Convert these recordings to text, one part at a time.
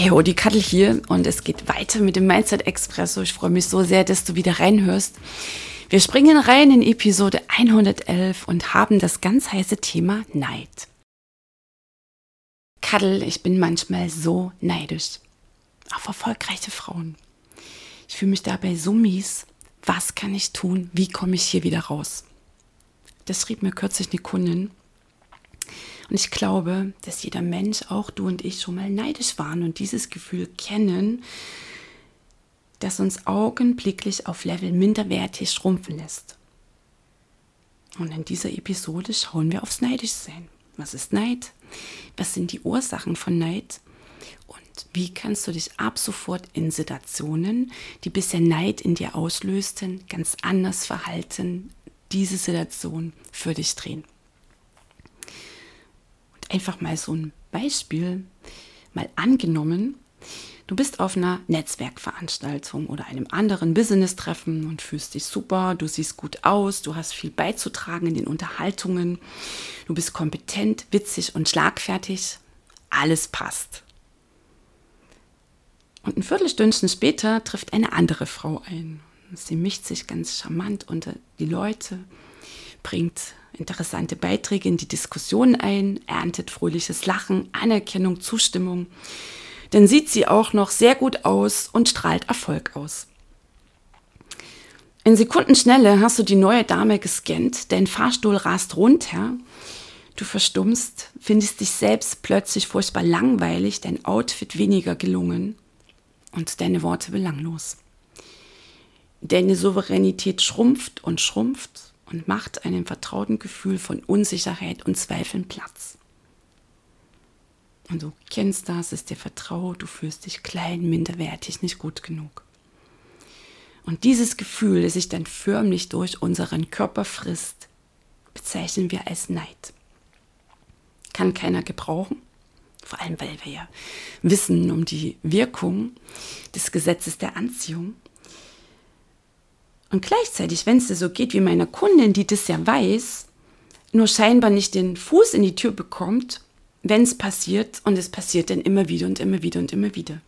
Hey, ho, die Kattel hier und es geht weiter mit dem Mindset Expresso. Ich freue mich so sehr, dass du wieder reinhörst. Wir springen rein in Episode 111 und haben das ganz heiße Thema Neid. Kaddel, ich bin manchmal so neidisch auf erfolgreiche Frauen. Ich fühle mich dabei so mies. Was kann ich tun? Wie komme ich hier wieder raus? Das schrieb mir kürzlich eine Kundin und ich glaube, dass jeder Mensch, auch du und ich, schon mal neidisch waren und dieses Gefühl kennen, das uns augenblicklich auf Level minderwertig schrumpfen lässt. Und in dieser Episode schauen wir aufs Neidischsein. Was ist Neid? Was sind die Ursachen von Neid? Und wie kannst du dich ab sofort in Situationen, die bisher Neid in dir auslösten, ganz anders verhalten, diese Situation für dich drehen? Einfach mal so ein Beispiel mal angenommen. Du bist auf einer Netzwerkveranstaltung oder einem anderen Business-Treffen und fühlst dich super, du siehst gut aus, du hast viel beizutragen in den Unterhaltungen, du bist kompetent, witzig und schlagfertig, alles passt. Und ein Viertelstündchen später trifft eine andere Frau ein. Sie mischt sich ganz charmant unter die Leute, bringt interessante Beiträge in die Diskussion ein, erntet fröhliches Lachen, Anerkennung, Zustimmung. Dann sieht sie auch noch sehr gut aus und strahlt Erfolg aus. In Sekundenschnelle hast du die neue Dame gescannt, dein Fahrstuhl rast runter, du verstummst, findest dich selbst plötzlich furchtbar langweilig, dein Outfit weniger gelungen und deine Worte belanglos. Deine Souveränität schrumpft und schrumpft und macht einem vertrauten Gefühl von Unsicherheit und Zweifeln Platz. Und du kennst das, ist dir vertraut, du fühlst dich klein, minderwertig, nicht gut genug. Und dieses Gefühl, das sich dann förmlich durch unseren Körper frisst, bezeichnen wir als Neid. Kann keiner gebrauchen, vor allem weil wir ja wissen um die Wirkung des Gesetzes der Anziehung. Und gleichzeitig, wenn es dir so geht wie meiner Kundin, die das ja weiß, nur scheinbar nicht den Fuß in die Tür bekommt, wenn es passiert und es passiert dann immer wieder und immer wieder und immer wieder.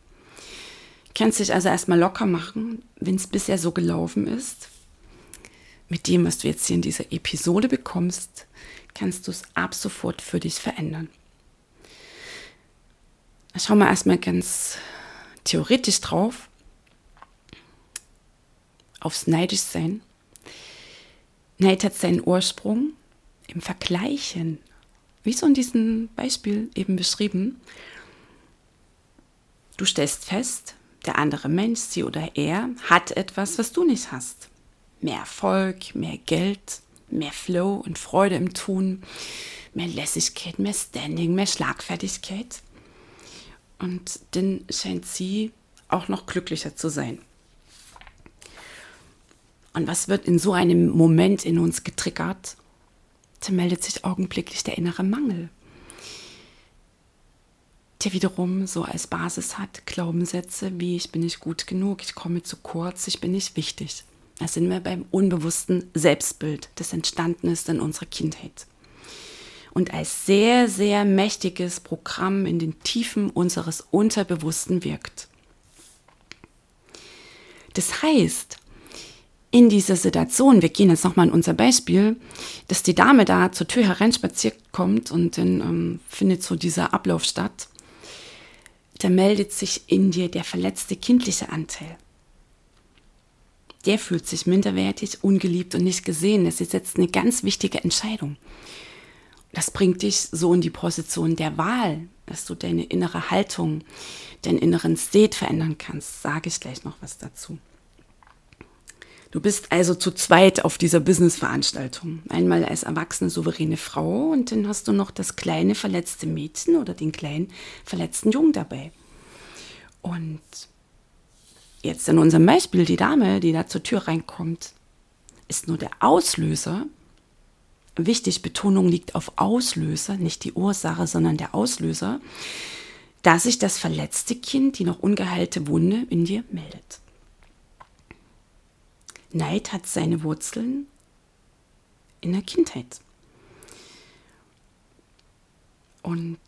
Kannst dich also erstmal locker machen, wenn es bisher so gelaufen ist. Mit dem, was du jetzt hier in dieser Episode bekommst, kannst du es ab sofort für dich verändern. Schau mal erstmal ganz theoretisch drauf aufs Neidischsein. Neid hat seinen Ursprung im Vergleichen, wie so in diesem Beispiel eben beschrieben. Du stellst fest, der andere Mensch, sie oder er, hat etwas, was du nicht hast. Mehr Erfolg, mehr Geld, mehr Flow und Freude im Tun, mehr Lässigkeit, mehr Standing, mehr Schlagfertigkeit. Und dann scheint sie auch noch glücklicher zu sein. Und was wird in so einem Moment in uns getriggert? Da meldet sich augenblicklich der innere Mangel, der wiederum so als Basis hat Glaubenssätze wie ich bin nicht gut genug, ich komme zu kurz, ich bin nicht wichtig. Da sind wir beim unbewussten Selbstbild, das entstanden ist in unserer Kindheit. Und als sehr, sehr mächtiges Programm in den Tiefen unseres Unterbewussten wirkt. Das heißt, in dieser Situation, wir gehen jetzt nochmal in unser Beispiel, dass die Dame da zur Tür hereinspaziert kommt und dann ähm, findet so dieser Ablauf statt, da meldet sich in dir der verletzte kindliche Anteil. Der fühlt sich minderwertig, ungeliebt und nicht gesehen. Das ist jetzt eine ganz wichtige Entscheidung. Das bringt dich so in die Position der Wahl, dass du deine innere Haltung, deinen inneren State verändern kannst. Sage ich gleich noch was dazu. Du bist also zu zweit auf dieser Business-Veranstaltung. Einmal als erwachsene, souveräne Frau und dann hast du noch das kleine verletzte Mädchen oder den kleinen verletzten Jungen dabei. Und jetzt in unserem Beispiel, die Dame, die da zur Tür reinkommt, ist nur der Auslöser. Wichtig, Betonung liegt auf Auslöser, nicht die Ursache, sondern der Auslöser, dass sich das verletzte Kind, die noch ungeheilte Wunde in dir meldet. Neid hat seine Wurzeln in der Kindheit. Und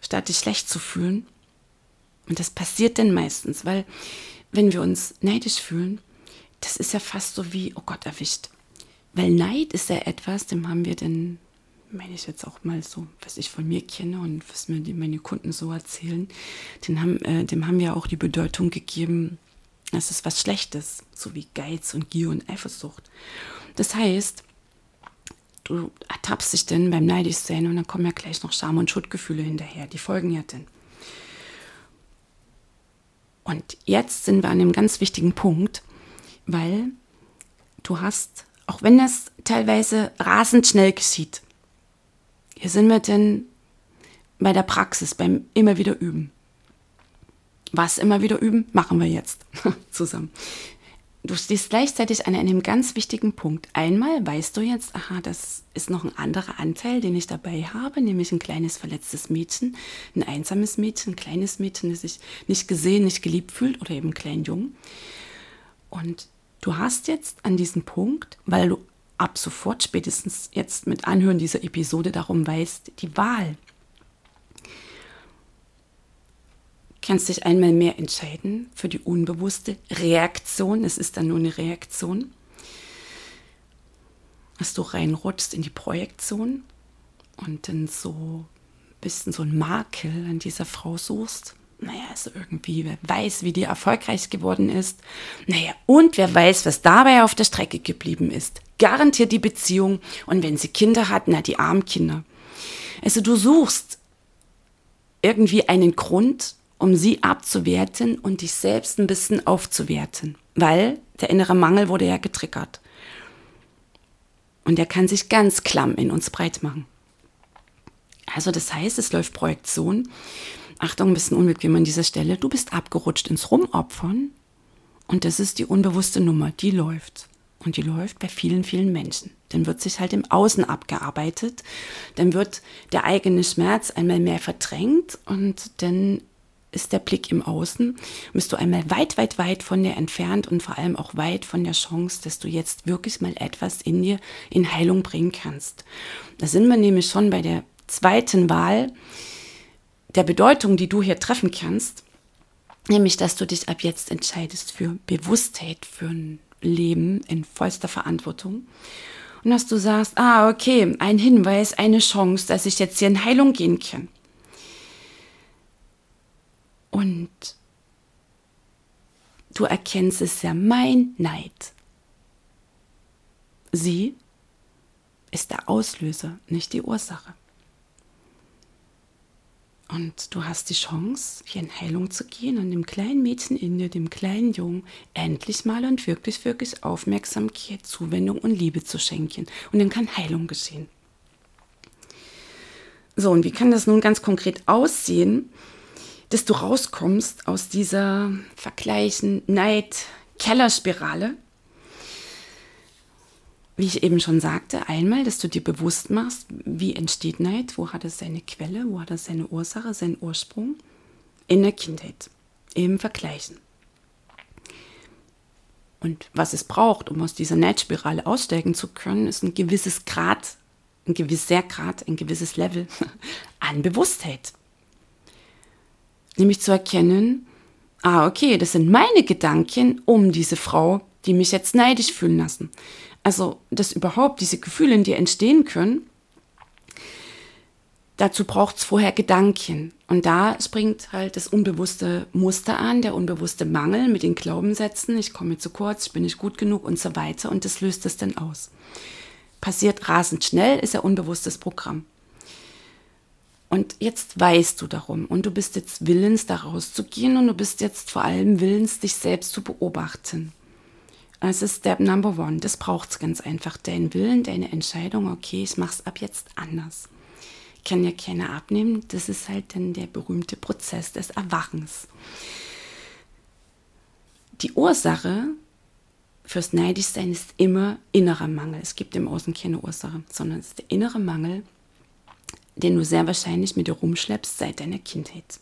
statt dich schlecht zu fühlen, und das passiert denn meistens, weil wenn wir uns neidisch fühlen, das ist ja fast so wie, oh Gott, erwischt. Weil Neid ist ja etwas, dem haben wir denn, meine ich jetzt auch mal so, was ich von mir kenne und was mir meine Kunden so erzählen, den haben, äh, dem haben wir auch die Bedeutung gegeben, es ist was Schlechtes, so wie Geiz und Gier und Eifersucht. Das heißt, du ertappst dich denn beim Neidischsein und dann kommen ja gleich noch Scham- und Schuldgefühle hinterher. Die folgen ja dann. Und jetzt sind wir an einem ganz wichtigen Punkt, weil du hast, auch wenn das teilweise rasend schnell geschieht, hier sind wir denn bei der Praxis, beim immer wieder üben. Was immer wieder üben, machen wir jetzt zusammen. Du stehst gleichzeitig an einem ganz wichtigen Punkt. Einmal weißt du jetzt, aha, das ist noch ein anderer Anteil, den ich dabei habe, nämlich ein kleines verletztes Mädchen, ein einsames Mädchen, ein kleines Mädchen, das sich nicht gesehen, nicht geliebt fühlt oder eben ein kleinen Jungen. Und du hast jetzt an diesem Punkt, weil du ab sofort, spätestens jetzt mit Anhören dieser Episode darum weißt, die Wahl. Kannst dich einmal mehr entscheiden für die unbewusste Reaktion. Es ist dann nur eine Reaktion. Dass du reinrutschst in die Projektion und dann so ein bisschen so ein Makel an dieser Frau suchst. Naja, also irgendwie, wer weiß, wie die erfolgreich geworden ist. Naja, und wer weiß, was dabei auf der Strecke geblieben ist. Garantiert die Beziehung. Und wenn sie Kinder hat, na, die armen Kinder. Also du suchst irgendwie einen Grund, um sie abzuwerten und dich selbst ein bisschen aufzuwerten, weil der innere Mangel wurde ja getriggert. Und er kann sich ganz klamm in uns breit machen. Also das heißt, es läuft Projektion. Achtung, ein bisschen unbequem an dieser Stelle. Du bist abgerutscht ins Rumopfern und das ist die unbewusste Nummer, die läuft. Und die läuft bei vielen, vielen Menschen. Dann wird sich halt im Außen abgearbeitet. Dann wird der eigene Schmerz einmal mehr verdrängt und dann ist der Blick im Außen, bist du einmal weit, weit, weit von dir entfernt und vor allem auch weit von der Chance, dass du jetzt wirklich mal etwas in dir in Heilung bringen kannst. Da sind wir nämlich schon bei der zweiten Wahl der Bedeutung, die du hier treffen kannst, nämlich dass du dich ab jetzt entscheidest für Bewusstheit, für ein Leben in vollster Verantwortung. Und dass du sagst, ah, okay, ein Hinweis, eine Chance, dass ich jetzt hier in Heilung gehen kann. Und du erkennst es ja, mein Neid. Sie ist der Auslöser, nicht die Ursache. Und du hast die Chance, hier in Heilung zu gehen und dem kleinen Mädchen in dir, dem kleinen Jungen, endlich mal und wirklich, wirklich Aufmerksamkeit, Zuwendung und Liebe zu schenken. Und dann kann Heilung geschehen. So, und wie kann das nun ganz konkret aussehen? Dass du rauskommst aus dieser Vergleichen, Neid, Kellerspirale. Wie ich eben schon sagte, einmal, dass du dir bewusst machst, wie entsteht Neid, wo hat es seine Quelle, wo hat es seine Ursache, seinen Ursprung in der Kindheit, im Vergleichen. Und was es braucht, um aus dieser Neidspirale aussteigen zu können, ist ein gewisses Grad, ein gewisser Grad, ein gewisses Level an Bewusstheit nämlich zu erkennen, ah, okay, das sind meine Gedanken um diese Frau, die mich jetzt neidisch fühlen lassen. Also, dass überhaupt diese Gefühle in dir entstehen können, dazu braucht es vorher Gedanken. Und da springt halt das unbewusste Muster an, der unbewusste Mangel mit den Glaubenssätzen, ich komme zu kurz, ich bin nicht gut genug und so weiter. Und das löst es dann aus. Passiert rasend schnell, ist ja unbewusstes Programm. Und jetzt weißt du darum und du bist jetzt willens, da rauszugehen und du bist jetzt vor allem willens, dich selbst zu beobachten. Es ist Step Number One. Das braucht es ganz einfach. Dein Willen, deine Entscheidung, okay, ich mache es ab jetzt anders. Kann ja keiner abnehmen. Das ist halt dann der berühmte Prozess des Erwachens. Die Ursache fürs Neidischsein ist immer innerer Mangel. Es gibt im Außen keine Ursache, sondern es ist der innere Mangel, den du sehr wahrscheinlich mit dir rumschleppst seit deiner Kindheit.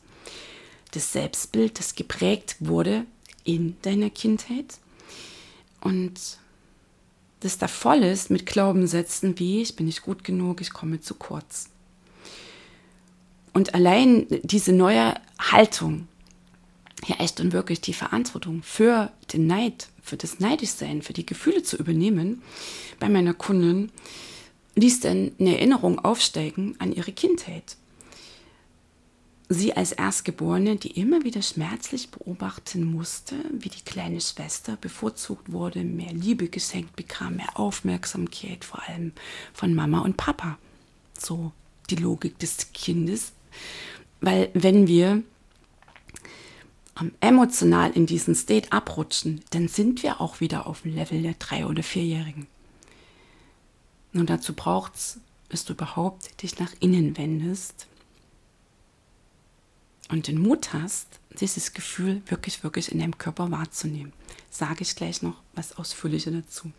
Das Selbstbild, das geprägt wurde in deiner Kindheit und das da voll ist mit Glaubenssätzen wie ich bin nicht gut genug, ich komme zu kurz. Und allein diese neue Haltung, ja echt und wirklich die Verantwortung für den Neid, für das Neidischsein, für die Gefühle zu übernehmen, bei meiner Kundin, ließ dann eine Erinnerung aufsteigen an ihre Kindheit. Sie als Erstgeborene, die immer wieder schmerzlich beobachten musste, wie die kleine Schwester bevorzugt wurde, mehr Liebe geschenkt bekam, mehr Aufmerksamkeit, vor allem von Mama und Papa. So die Logik des Kindes. Weil wenn wir emotional in diesen State abrutschen, dann sind wir auch wieder auf dem Level der drei- oder vierjährigen. Und dazu braucht es, dass du überhaupt dich nach innen wendest und den Mut hast, dieses Gefühl wirklich, wirklich in deinem Körper wahrzunehmen. Sage ich gleich noch was ausführlicher dazu.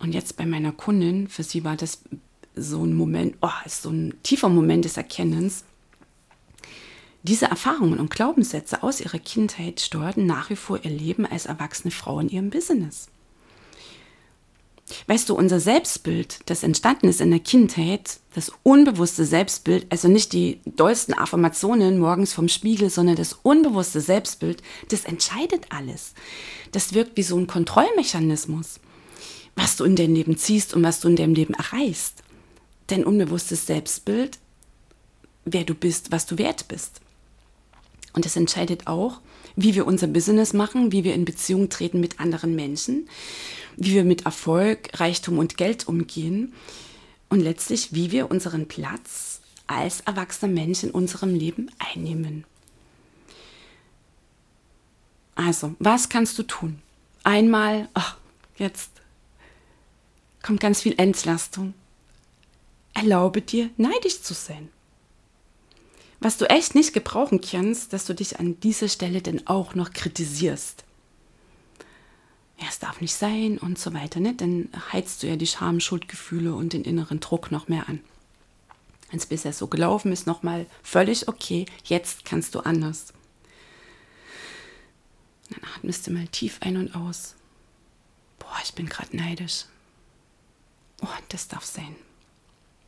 Und jetzt bei meiner Kundin, für sie war das so ein Moment, oh, ist so ein tiefer Moment des Erkennens. Diese Erfahrungen und Glaubenssätze aus ihrer Kindheit steuerten nach wie vor ihr Leben als erwachsene Frau in ihrem Business. Weißt du, unser Selbstbild, das entstanden ist in der Kindheit, das unbewusste Selbstbild, also nicht die dollsten Affirmationen morgens vom Spiegel, sondern das unbewusste Selbstbild, das entscheidet alles. Das wirkt wie so ein Kontrollmechanismus, was du in dein Leben ziehst und was du in deinem Leben erreichst. Dein unbewusstes Selbstbild, wer du bist, was du wert bist. Und das entscheidet auch, wie wir unser Business machen, wie wir in Beziehung treten mit anderen Menschen wie wir mit Erfolg, Reichtum und Geld umgehen und letztlich, wie wir unseren Platz als erwachsener Mensch in unserem Leben einnehmen. Also, was kannst du tun? Einmal, ach, jetzt kommt ganz viel Entlastung. Erlaube dir, neidisch zu sein. Was du echt nicht gebrauchen kannst, dass du dich an dieser Stelle denn auch noch kritisierst ja, es darf nicht sein und so weiter. Ne? Dann heizt du ja die Scham, Schuldgefühle und den inneren Druck noch mehr an. Wenn es bisher so gelaufen ist, nochmal völlig okay, jetzt kannst du anders. Dann atmest du mal tief ein und aus. Boah, ich bin gerade neidisch. Oh, das darf sein.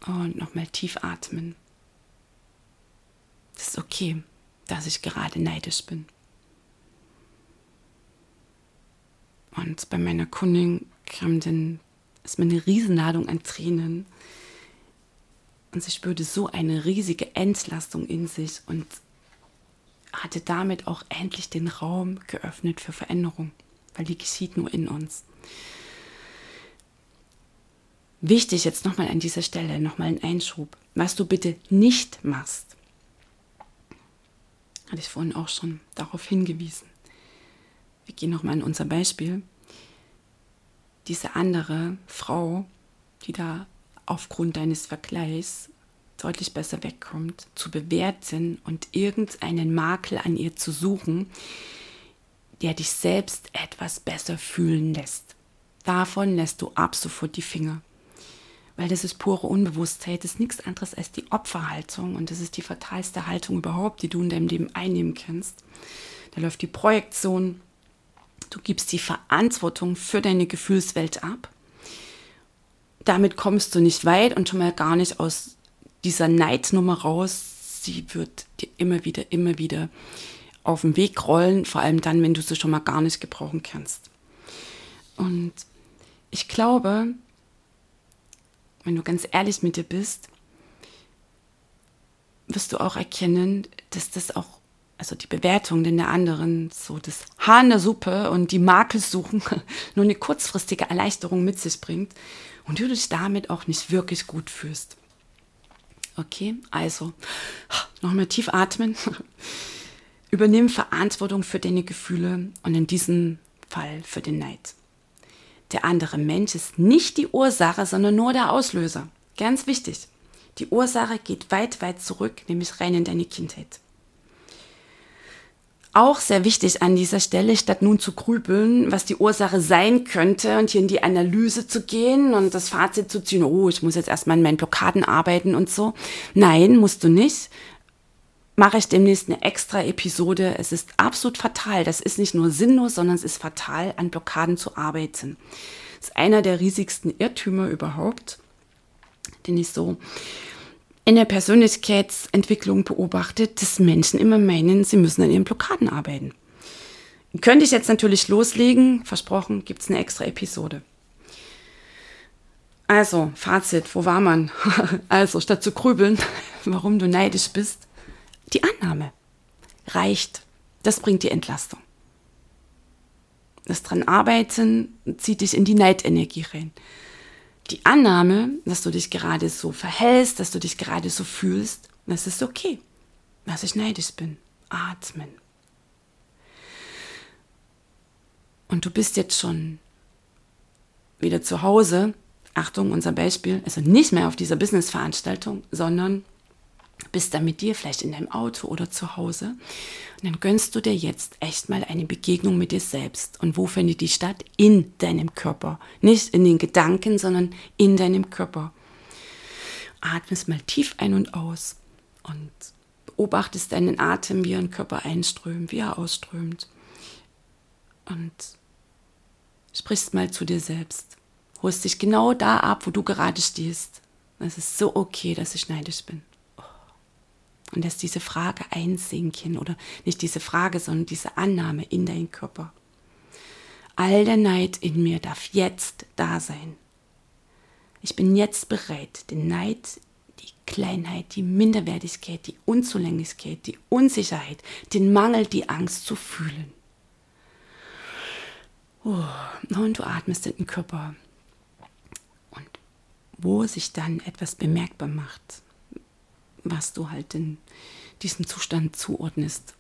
Und nochmal tief atmen. Es ist okay, dass ich gerade neidisch bin. Und bei meiner Kundin kam dann erstmal eine Riesenladung an Tränen. Und sie spürte so eine riesige Entlastung in sich und hatte damit auch endlich den Raum geöffnet für Veränderung, weil die geschieht nur in uns. Wichtig jetzt nochmal an dieser Stelle, nochmal ein Einschub, was du bitte nicht machst. Hatte ich vorhin auch schon darauf hingewiesen wir gehen nochmal in unser Beispiel, diese andere Frau, die da aufgrund deines Vergleichs deutlich besser wegkommt, zu bewerten und irgendeinen Makel an ihr zu suchen, der dich selbst etwas besser fühlen lässt. Davon lässt du ab sofort die Finger. Weil das ist pure Unbewusstheit, das ist nichts anderes als die Opferhaltung und das ist die fatalste Haltung überhaupt, die du in deinem Leben einnehmen kannst. Da läuft die Projektion, Du gibst die Verantwortung für deine Gefühlswelt ab. Damit kommst du nicht weit und schon mal gar nicht aus dieser Neidnummer raus. Sie wird dir immer wieder, immer wieder auf den Weg rollen, vor allem dann, wenn du sie schon mal gar nicht gebrauchen kannst. Und ich glaube, wenn du ganz ehrlich mit dir bist, wirst du auch erkennen, dass das auch also die Bewertung denn der anderen, so das Haar in der Suppe und die Makel suchen, nur eine kurzfristige Erleichterung mit sich bringt und du dich damit auch nicht wirklich gut fühlst. Okay, also nochmal tief atmen. Übernimm Verantwortung für deine Gefühle und in diesem Fall für den Neid. Der andere Mensch ist nicht die Ursache, sondern nur der Auslöser. Ganz wichtig. Die Ursache geht weit, weit zurück, nämlich rein in deine Kindheit. Auch sehr wichtig an dieser Stelle, statt nun zu grübeln, was die Ursache sein könnte und hier in die Analyse zu gehen und das Fazit zu ziehen, oh, ich muss jetzt erstmal an meinen Blockaden arbeiten und so. Nein, musst du nicht. Mache ich demnächst eine extra Episode. Es ist absolut fatal. Das ist nicht nur sinnlos, sondern es ist fatal, an Blockaden zu arbeiten. Das ist einer der riesigsten Irrtümer überhaupt, den ich so in der Persönlichkeitsentwicklung beobachtet, dass Menschen immer meinen, sie müssen an ihren Blockaden arbeiten. Könnte ich jetzt natürlich loslegen, versprochen, gibt es eine extra Episode. Also, Fazit, wo war man? also, statt zu grübeln, warum du neidisch bist, die Annahme reicht. Das bringt die Entlastung. Das dran arbeiten zieht dich in die Neidenergie rein die Annahme, dass du dich gerade so verhältst, dass du dich gerade so fühlst, das ist okay, dass ich neidisch bin. Atmen. Und du bist jetzt schon wieder zu Hause. Achtung, unser Beispiel, also nicht mehr auf dieser Business-Veranstaltung, sondern bist dann mit dir vielleicht in deinem Auto oder zu Hause. Und dann gönnst du dir jetzt echt mal eine Begegnung mit dir selbst. Und wo findet die statt? In deinem Körper. Nicht in den Gedanken, sondern in deinem Körper. Atmest mal tief ein und aus und beobachtest deinen Atem, wie er in den Körper einströmt, wie er ausströmt. Und sprichst mal zu dir selbst. Holst dich genau da ab, wo du gerade stehst. Es ist so okay, dass ich neidisch bin und lässt diese Frage einsinken oder nicht diese Frage, sondern diese Annahme in deinen Körper. All der Neid in mir darf jetzt da sein. Ich bin jetzt bereit, den Neid, die Kleinheit, die Minderwertigkeit, die Unzulänglichkeit, die Unsicherheit, den Mangel, die Angst zu fühlen. Und du atmest in den Körper. Und wo sich dann etwas bemerkbar macht, was du halt in diesem Zustand zuordnest.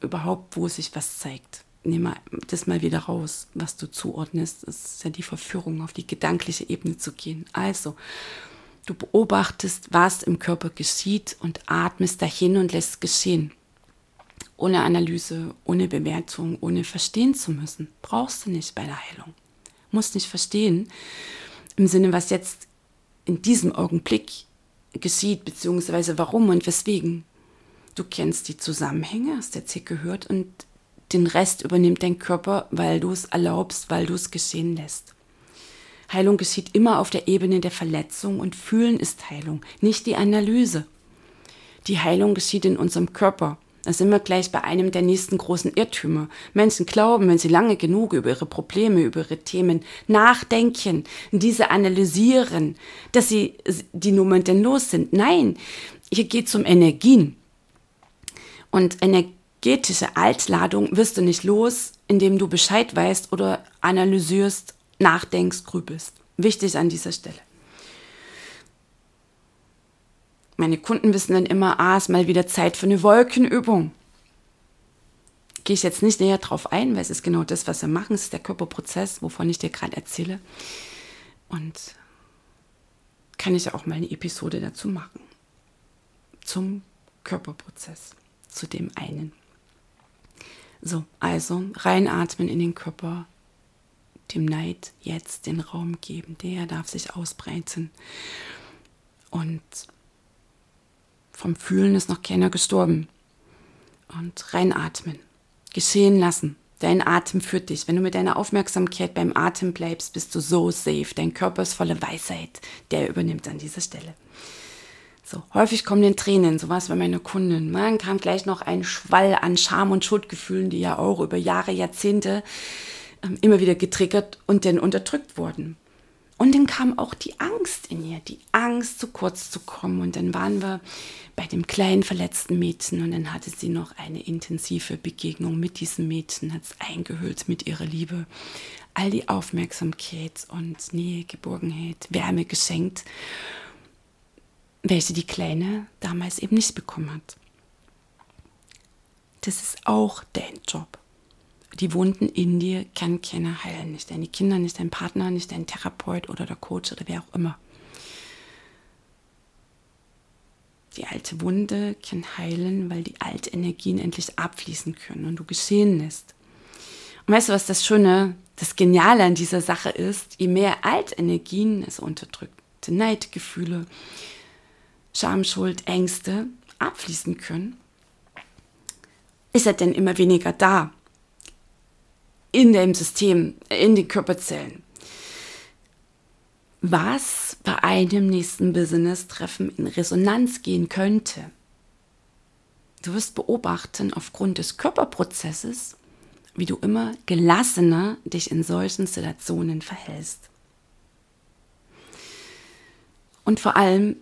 Überhaupt, wo sich was zeigt. Nimm das mal wieder raus, was du zuordnest. Das ist ja die Verführung, auf die gedankliche Ebene zu gehen. Also, du beobachtest, was im Körper geschieht und atmest dahin und lässt es geschehen. Ohne Analyse, ohne Bewertung, ohne verstehen zu müssen. Brauchst du nicht bei der Heilung. Musst nicht verstehen, im Sinne, was jetzt in diesem Augenblick geschieht, beziehungsweise warum und weswegen. Du kennst die Zusammenhänge, hast jetzt hier gehört, und den Rest übernimmt dein Körper, weil du es erlaubst, weil du es geschehen lässt. Heilung geschieht immer auf der Ebene der Verletzung und Fühlen ist Heilung, nicht die Analyse. Die Heilung geschieht in unserem Körper. Da sind wir gleich bei einem der nächsten großen Irrtümer. Menschen glauben, wenn sie lange genug über ihre Probleme, über ihre Themen nachdenken, diese analysieren, dass sie die Nummern denn los sind. Nein, hier geht es um Energien. Und energetische Altladung wirst du nicht los, indem du Bescheid weißt oder analysierst, nachdenkst, grübelst. Wichtig an dieser Stelle. Meine Kunden wissen dann immer, ah, ist mal wieder Zeit für eine Wolkenübung. Gehe ich jetzt nicht näher drauf ein, weil es ist genau das, was wir machen. Es ist der Körperprozess, wovon ich dir gerade erzähle. Und kann ich auch mal eine Episode dazu machen. Zum Körperprozess, zu dem einen. So, also reinatmen in den Körper, dem Neid jetzt den Raum geben. Der darf sich ausbreiten. Und vom Fühlen ist noch keiner gestorben. Und reinatmen. Geschehen lassen. Dein Atem führt dich. Wenn du mit deiner Aufmerksamkeit beim Atem bleibst, bist du so safe. Dein Körper ist voller Weisheit. Der übernimmt an dieser Stelle. So, häufig kommen den Tränen, so war es bei meiner Kundin. Man kam gleich noch ein Schwall an Scham- und Schuldgefühlen, die ja auch über Jahre, Jahrzehnte ähm, immer wieder getriggert und dann unterdrückt wurden. Und dann kam auch die Angst in ihr, die Angst, zu kurz zu kommen. Und dann waren wir bei dem kleinen verletzten Mädchen und dann hatte sie noch eine intensive Begegnung mit diesem Mädchen, hat es eingehüllt mit ihrer Liebe. All die Aufmerksamkeit und Nähe, Geborgenheit, Wärme geschenkt, welche die Kleine damals eben nicht bekommen hat. Das ist auch dein Job. Die Wunden in dir kann keiner heilen. Nicht deine Kinder, nicht dein Partner, nicht dein Therapeut oder der Coach oder wer auch immer. Die alte Wunde kann heilen, weil die Altenergien endlich abfließen können und du geschehen lässt. Und weißt du, was das Schöne, das Geniale an dieser Sache ist? Je mehr Altenergien, also unterdrückte Neidgefühle, Scham, Schuld, Ängste abfließen können, ist er denn immer weniger da in dem System, in den Körperzellen. Was bei einem nächsten Business-Treffen in Resonanz gehen könnte. Du wirst beobachten aufgrund des Körperprozesses, wie du immer gelassener dich in solchen Situationen verhältst. Und vor allem,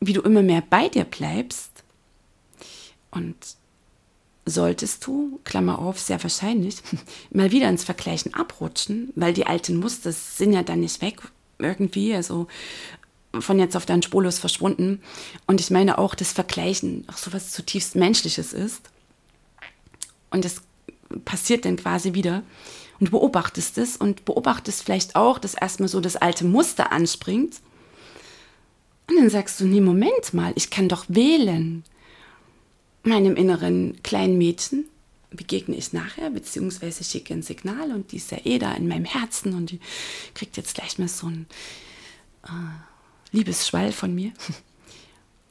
wie du immer mehr bei dir bleibst und solltest du, Klammer auf, sehr wahrscheinlich, mal wieder ins Vergleichen abrutschen, weil die alten Muster sind ja dann nicht weg irgendwie, also von jetzt auf dann spurlos verschwunden. Und ich meine auch, das Vergleichen auch so was zutiefst Menschliches ist. Und das passiert dann quasi wieder. Und du beobachtest es und beobachtest vielleicht auch, dass erstmal so das alte Muster anspringt. Und dann sagst du, nee, Moment mal, ich kann doch wählen meinem inneren kleinen Mädchen begegne ich nachher, beziehungsweise schicke ein Signal und die ist ja eh da in meinem Herzen und die kriegt jetzt gleich mal so ein äh, Liebesschwall von mir.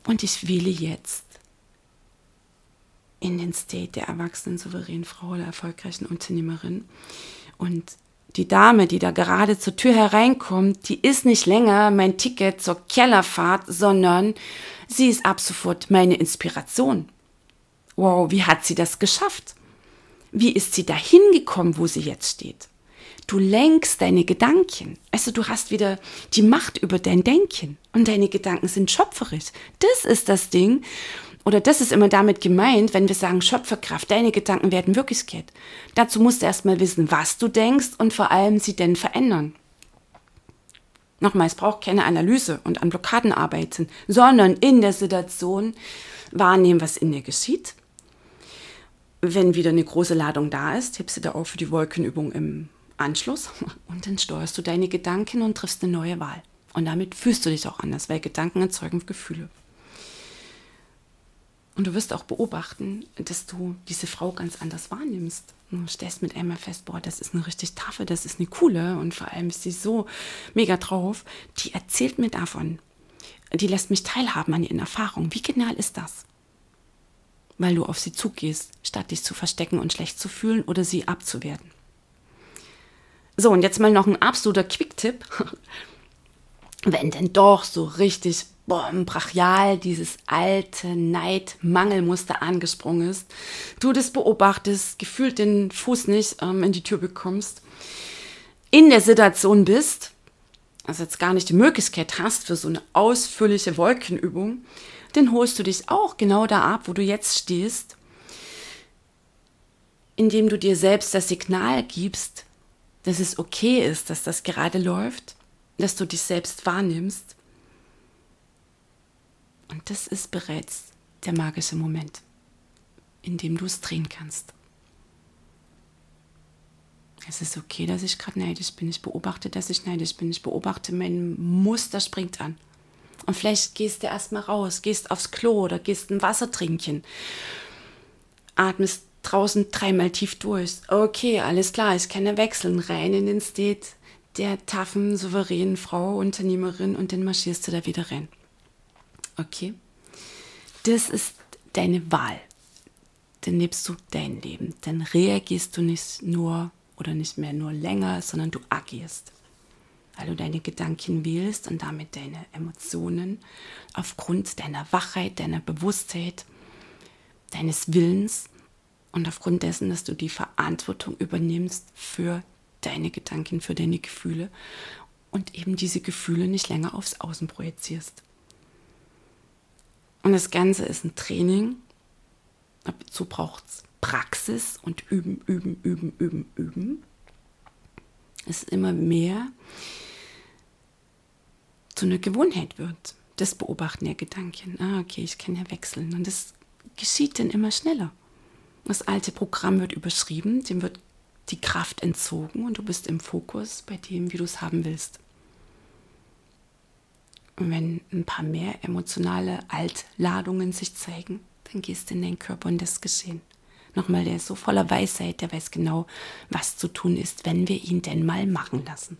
Und ich wähle jetzt in den State der erwachsenen, souveränen Frau oder erfolgreichen Unternehmerin. Und die Dame, die da gerade zur Tür hereinkommt, die ist nicht länger mein Ticket zur Kellerfahrt, sondern sie ist ab sofort meine Inspiration. Wow, wie hat sie das geschafft? Wie ist sie dahin gekommen, wo sie jetzt steht? Du lenkst deine Gedanken. Also du hast wieder die Macht über dein Denken und deine Gedanken sind schöpferisch. Das ist das Ding. Oder das ist immer damit gemeint, wenn wir sagen Schöpferkraft, deine Gedanken werden Wirklichkeit. Dazu musst du erstmal wissen, was du denkst und vor allem sie denn verändern. Nochmal, es braucht keine Analyse und an Blockaden arbeiten, sondern in der Situation wahrnehmen, was in dir geschieht wenn wieder eine große Ladung da ist, hebst du da auf für die Wolkenübung im Anschluss und dann steuerst du deine Gedanken und triffst eine neue Wahl. Und damit fühlst du dich auch anders, weil Gedanken erzeugen Gefühle. Und du wirst auch beobachten, dass du diese Frau ganz anders wahrnimmst. Du stellst mit einmal fest, boah, das ist eine richtig taffe, das ist eine coole und vor allem ist sie so mega drauf. Die erzählt mir davon. Die lässt mich teilhaben an ihren Erfahrungen. Wie genial ist das? Weil du auf sie zugehst, statt dich zu verstecken und schlecht zu fühlen oder sie abzuwerten. So, und jetzt mal noch ein absoluter Quick-Tipp. Wenn denn doch so richtig boom, brachial dieses alte Neid-Mangelmuster angesprungen ist, du das beobachtest, gefühlt den Fuß nicht ähm, in die Tür bekommst, in der Situation bist, also jetzt gar nicht die Möglichkeit hast für so eine ausführliche Wolkenübung, dann holst du dich auch genau da ab, wo du jetzt stehst, indem du dir selbst das Signal gibst, dass es okay ist, dass das gerade läuft, dass du dich selbst wahrnimmst. Und das ist bereits der magische Moment, in dem du es drehen kannst. Es ist okay, dass ich gerade neidisch bin. Ich beobachte, dass ich neidisch bin. Ich beobachte, mein Muster springt an. Und vielleicht gehst du erstmal raus, gehst aufs Klo oder gehst ein Wasser trinken. Atmest draußen dreimal tief durch. Okay, alles klar, ich kann ja wechseln. Rein in den State der taffen, souveränen Frau, Unternehmerin und dann marschierst du da wieder rein. Okay? Das ist deine Wahl. Dann lebst du dein Leben. Dann reagierst du nicht nur oder nicht mehr nur länger, sondern du agierst weil du deine Gedanken wählst und damit deine Emotionen aufgrund deiner Wachheit, deiner Bewusstheit, deines Willens und aufgrund dessen, dass du die Verantwortung übernimmst für deine Gedanken, für deine Gefühle und eben diese Gefühle nicht länger aufs Außen projizierst. Und das Ganze ist ein Training. Dazu braucht es Praxis und üben, üben, üben, üben, üben. Es immer mehr zu einer Gewohnheit wird. Das Beobachten der Gedanken. Ah, okay, ich kann ja wechseln. Und das geschieht dann immer schneller. Das alte Programm wird überschrieben, dem wird die Kraft entzogen und du bist im Fokus bei dem, wie du es haben willst. Und wenn ein paar mehr emotionale Altladungen sich zeigen, dann gehst du in den Körper und das Geschehen. Nochmal, der ist so voller Weisheit, der weiß genau, was zu tun ist, wenn wir ihn denn mal machen lassen.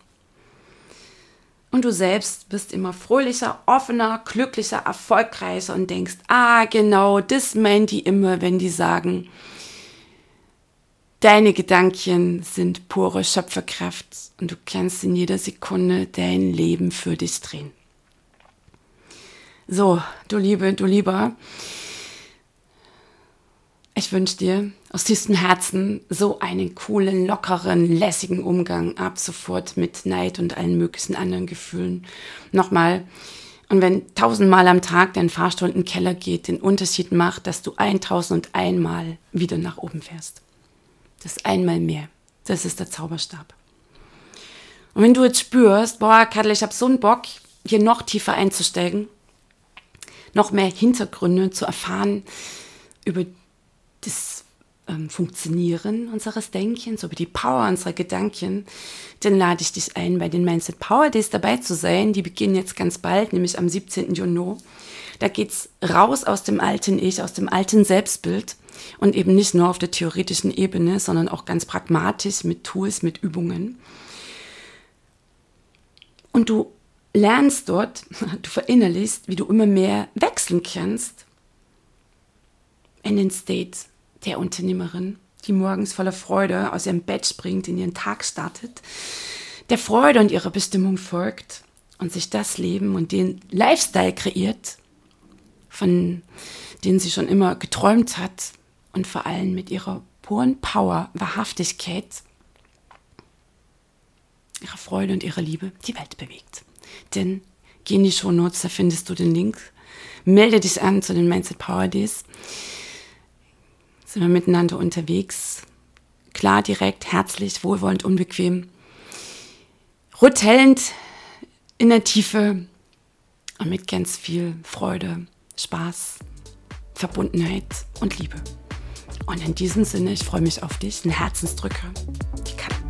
Und du selbst bist immer fröhlicher, offener, glücklicher, erfolgreicher und denkst, ah genau, das meinen die immer, wenn die sagen, deine Gedanken sind pure Schöpferkraft und du kannst in jeder Sekunde dein Leben für dich drehen. So, du Liebe, du Lieber, ich wünsche dir aus tiefstem Herzen so einen coolen, lockeren, lässigen Umgang ab sofort mit Neid und allen möglichen anderen Gefühlen. Nochmal, und wenn tausendmal am Tag dein Fahrstuhl in den Keller geht, den Unterschied macht, dass du eintausend und einmal wieder nach oben fährst. Das einmal mehr. Das ist der Zauberstab. Und wenn du jetzt spürst, boah, Kadel, ich habe so einen Bock, hier noch tiefer einzusteigen, noch mehr Hintergründe zu erfahren über das ähm, Funktionieren unseres Denkens, über die Power unserer Gedanken, dann lade ich dich ein, bei den Mindset Power Days dabei zu sein. Die beginnen jetzt ganz bald, nämlich am 17. Juni. Da geht es raus aus dem alten Ich, aus dem alten Selbstbild und eben nicht nur auf der theoretischen Ebene, sondern auch ganz pragmatisch mit Tools, mit Übungen. Und du lernst dort, du verinnerlichst, wie du immer mehr wechseln kannst in den State der Unternehmerin, die morgens voller Freude aus ihrem Bett springt, in ihren Tag startet, der Freude und ihrer Bestimmung folgt und sich das Leben und den Lifestyle kreiert, von dem sie schon immer geträumt hat und vor allem mit ihrer puren Power, Wahrhaftigkeit, ihrer Freude und ihrer Liebe die Welt bewegt. Denn geh in die Show Notes, da findest du den Link. Melde dich an zu den Mindset Power Days sind wir miteinander unterwegs. Klar, direkt, herzlich, wohlwollend, unbequem. Rüttelnd in der Tiefe und mit ganz viel Freude, Spaß, Verbundenheit und Liebe. Und in diesem Sinne, ich freue mich auf dich. Ein Herzensdrücker. Die Katze.